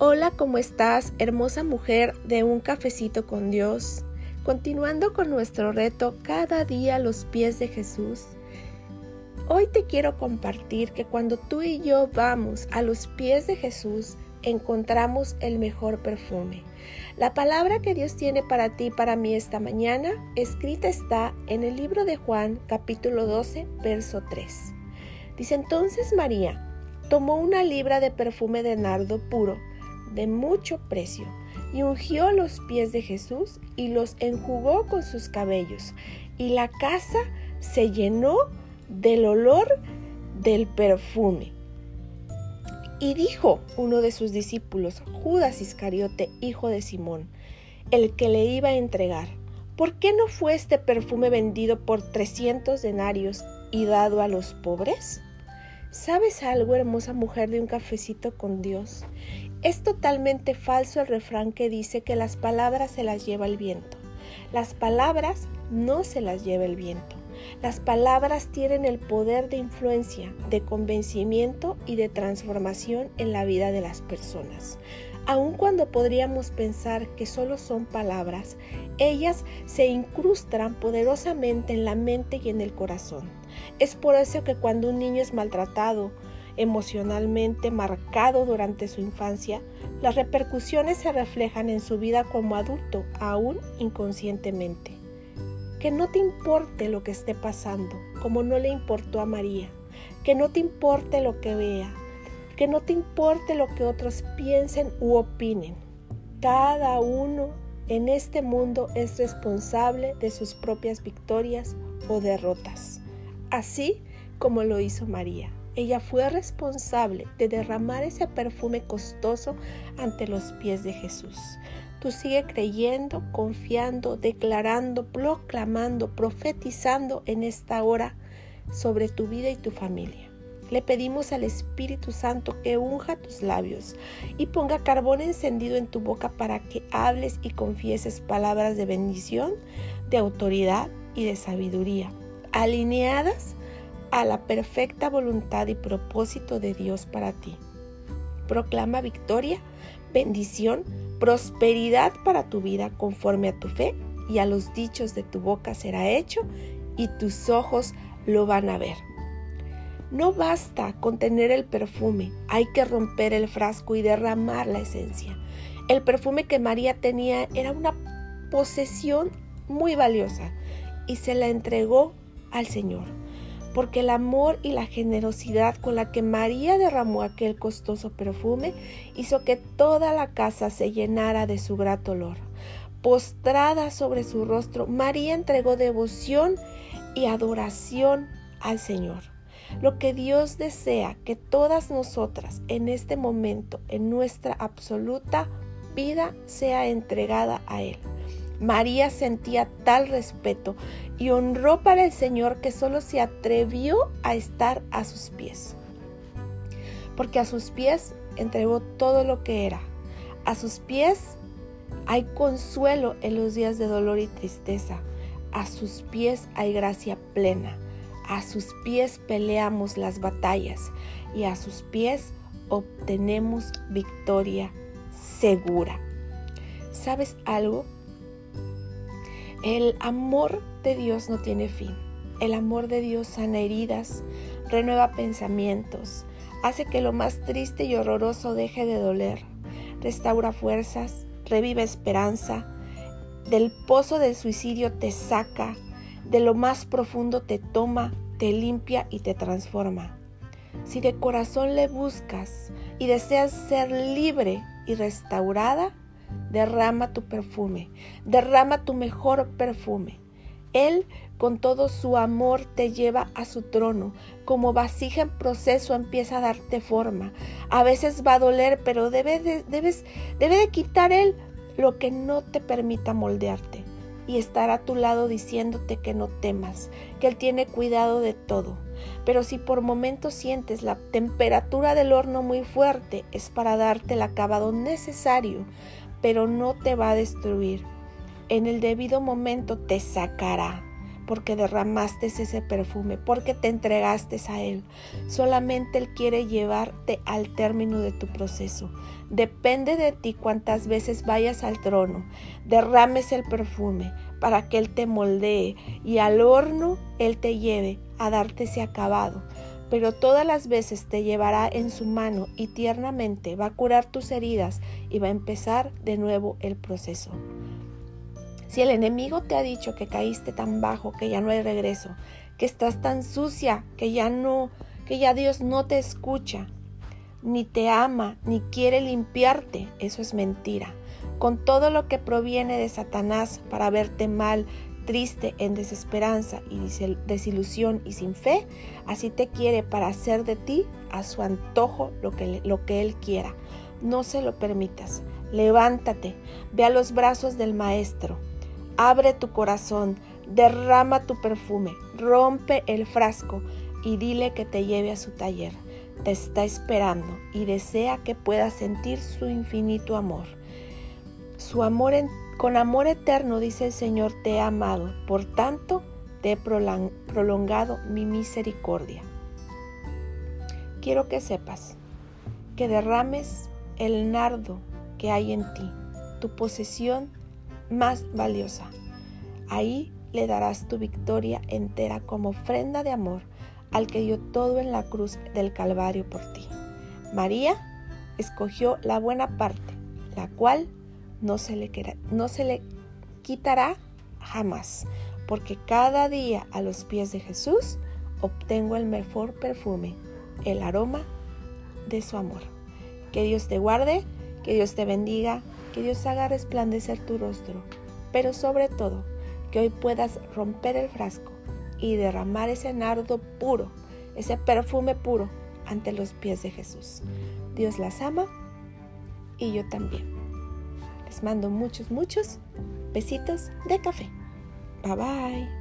Hola, ¿cómo estás, hermosa mujer de un cafecito con Dios? Continuando con nuestro reto cada día a los pies de Jesús. Hoy te quiero compartir que cuando tú y yo vamos a los pies de Jesús, encontramos el mejor perfume. La palabra que Dios tiene para ti y para mí esta mañana, escrita está en el libro de Juan capítulo 12, verso 3. Dice entonces María, tomó una libra de perfume de nardo puro, de mucho precio, y ungió los pies de Jesús y los enjugó con sus cabellos, y la casa se llenó del olor del perfume. Y dijo uno de sus discípulos, Judas Iscariote, hijo de Simón, el que le iba a entregar, ¿por qué no fue este perfume vendido por trescientos denarios y dado a los pobres? ¿Sabes algo, hermosa mujer de un cafecito con Dios? Es totalmente falso el refrán que dice que las palabras se las lleva el viento. Las palabras no se las lleva el viento. Las palabras tienen el poder de influencia, de convencimiento y de transformación en la vida de las personas. Aun cuando podríamos pensar que solo son palabras, ellas se incrustan poderosamente en la mente y en el corazón. Es por eso que cuando un niño es maltratado, emocionalmente marcado durante su infancia, las repercusiones se reflejan en su vida como adulto, aún inconscientemente. Que no te importe lo que esté pasando, como no le importó a María. Que no te importe lo que vea. Que no te importe lo que otros piensen u opinen. Cada uno en este mundo es responsable de sus propias victorias o derrotas, así como lo hizo María. Ella fue responsable de derramar ese perfume costoso ante los pies de Jesús. Tú sigue creyendo, confiando, declarando, proclamando, profetizando en esta hora sobre tu vida y tu familia. Le pedimos al Espíritu Santo que unja tus labios y ponga carbón encendido en tu boca para que hables y confieses palabras de bendición, de autoridad y de sabiduría, alineadas a la perfecta voluntad y propósito de Dios para ti. Proclama victoria, bendición, prosperidad para tu vida conforme a tu fe y a los dichos de tu boca será hecho y tus ojos lo van a ver. No basta con tener el perfume, hay que romper el frasco y derramar la esencia. El perfume que María tenía era una posesión muy valiosa y se la entregó al Señor porque el amor y la generosidad con la que María derramó aquel costoso perfume hizo que toda la casa se llenara de su grato olor. Postrada sobre su rostro, María entregó devoción y adoración al Señor. Lo que Dios desea que todas nosotras en este momento, en nuestra absoluta vida, sea entregada a Él. María sentía tal respeto y honró para el Señor que solo se atrevió a estar a sus pies. Porque a sus pies entregó todo lo que era. A sus pies hay consuelo en los días de dolor y tristeza. A sus pies hay gracia plena. A sus pies peleamos las batallas y a sus pies obtenemos victoria segura. ¿Sabes algo? El amor de Dios no tiene fin. El amor de Dios sana heridas, renueva pensamientos, hace que lo más triste y horroroso deje de doler, restaura fuerzas, revive esperanza, del pozo del suicidio te saca, de lo más profundo te toma, te limpia y te transforma. Si de corazón le buscas y deseas ser libre y restaurada, derrama tu perfume, derrama tu mejor perfume. Él con todo su amor te lleva a su trono. Como vasija en proceso empieza a darte forma. A veces va a doler, pero debe de, debes, debe de quitar Él lo que no te permita moldearte. Y estar a tu lado diciéndote que no temas, que Él tiene cuidado de todo. Pero si por momentos sientes la temperatura del horno muy fuerte, es para darte el acabado necesario pero no te va a destruir. En el debido momento te sacará, porque derramaste ese perfume, porque te entregaste a Él. Solamente Él quiere llevarte al término de tu proceso. Depende de ti cuántas veces vayas al trono, derrames el perfume para que Él te moldee y al horno Él te lleve a darte ese acabado. Pero todas las veces te llevará en su mano y tiernamente va a curar tus heridas y va a empezar de nuevo el proceso. Si el enemigo te ha dicho que caíste tan bajo que ya no hay regreso, que estás tan sucia que ya no, que ya Dios no te escucha, ni te ama, ni quiere limpiarte, eso es mentira. Con todo lo que proviene de Satanás para verte mal, triste, en desesperanza y desilusión y sin fe, así te quiere para hacer de ti a su antojo lo que, lo que Él quiera. No se lo permitas. Levántate, ve a los brazos del Maestro Abre tu corazón, derrama tu perfume, rompe el frasco y dile que te lleve a su taller. Te está esperando y desea que puedas sentir su infinito amor. Su amor con amor eterno, dice el Señor, te he amado. Por tanto, te he prolongado mi misericordia. Quiero que sepas que derrames el nardo que hay en ti, tu posesión más valiosa. Ahí le darás tu victoria entera como ofrenda de amor al que dio todo en la cruz del Calvario por ti. María escogió la buena parte, la cual no se le, no se le quitará jamás, porque cada día a los pies de Jesús obtengo el mejor perfume, el aroma de su amor. Que Dios te guarde, que Dios te bendiga, que Dios haga resplandecer tu rostro, pero sobre todo que hoy puedas romper el frasco y derramar ese nardo puro, ese perfume puro ante los pies de Jesús. Dios las ama y yo también. Les mando muchos, muchos besitos de café. Bye bye.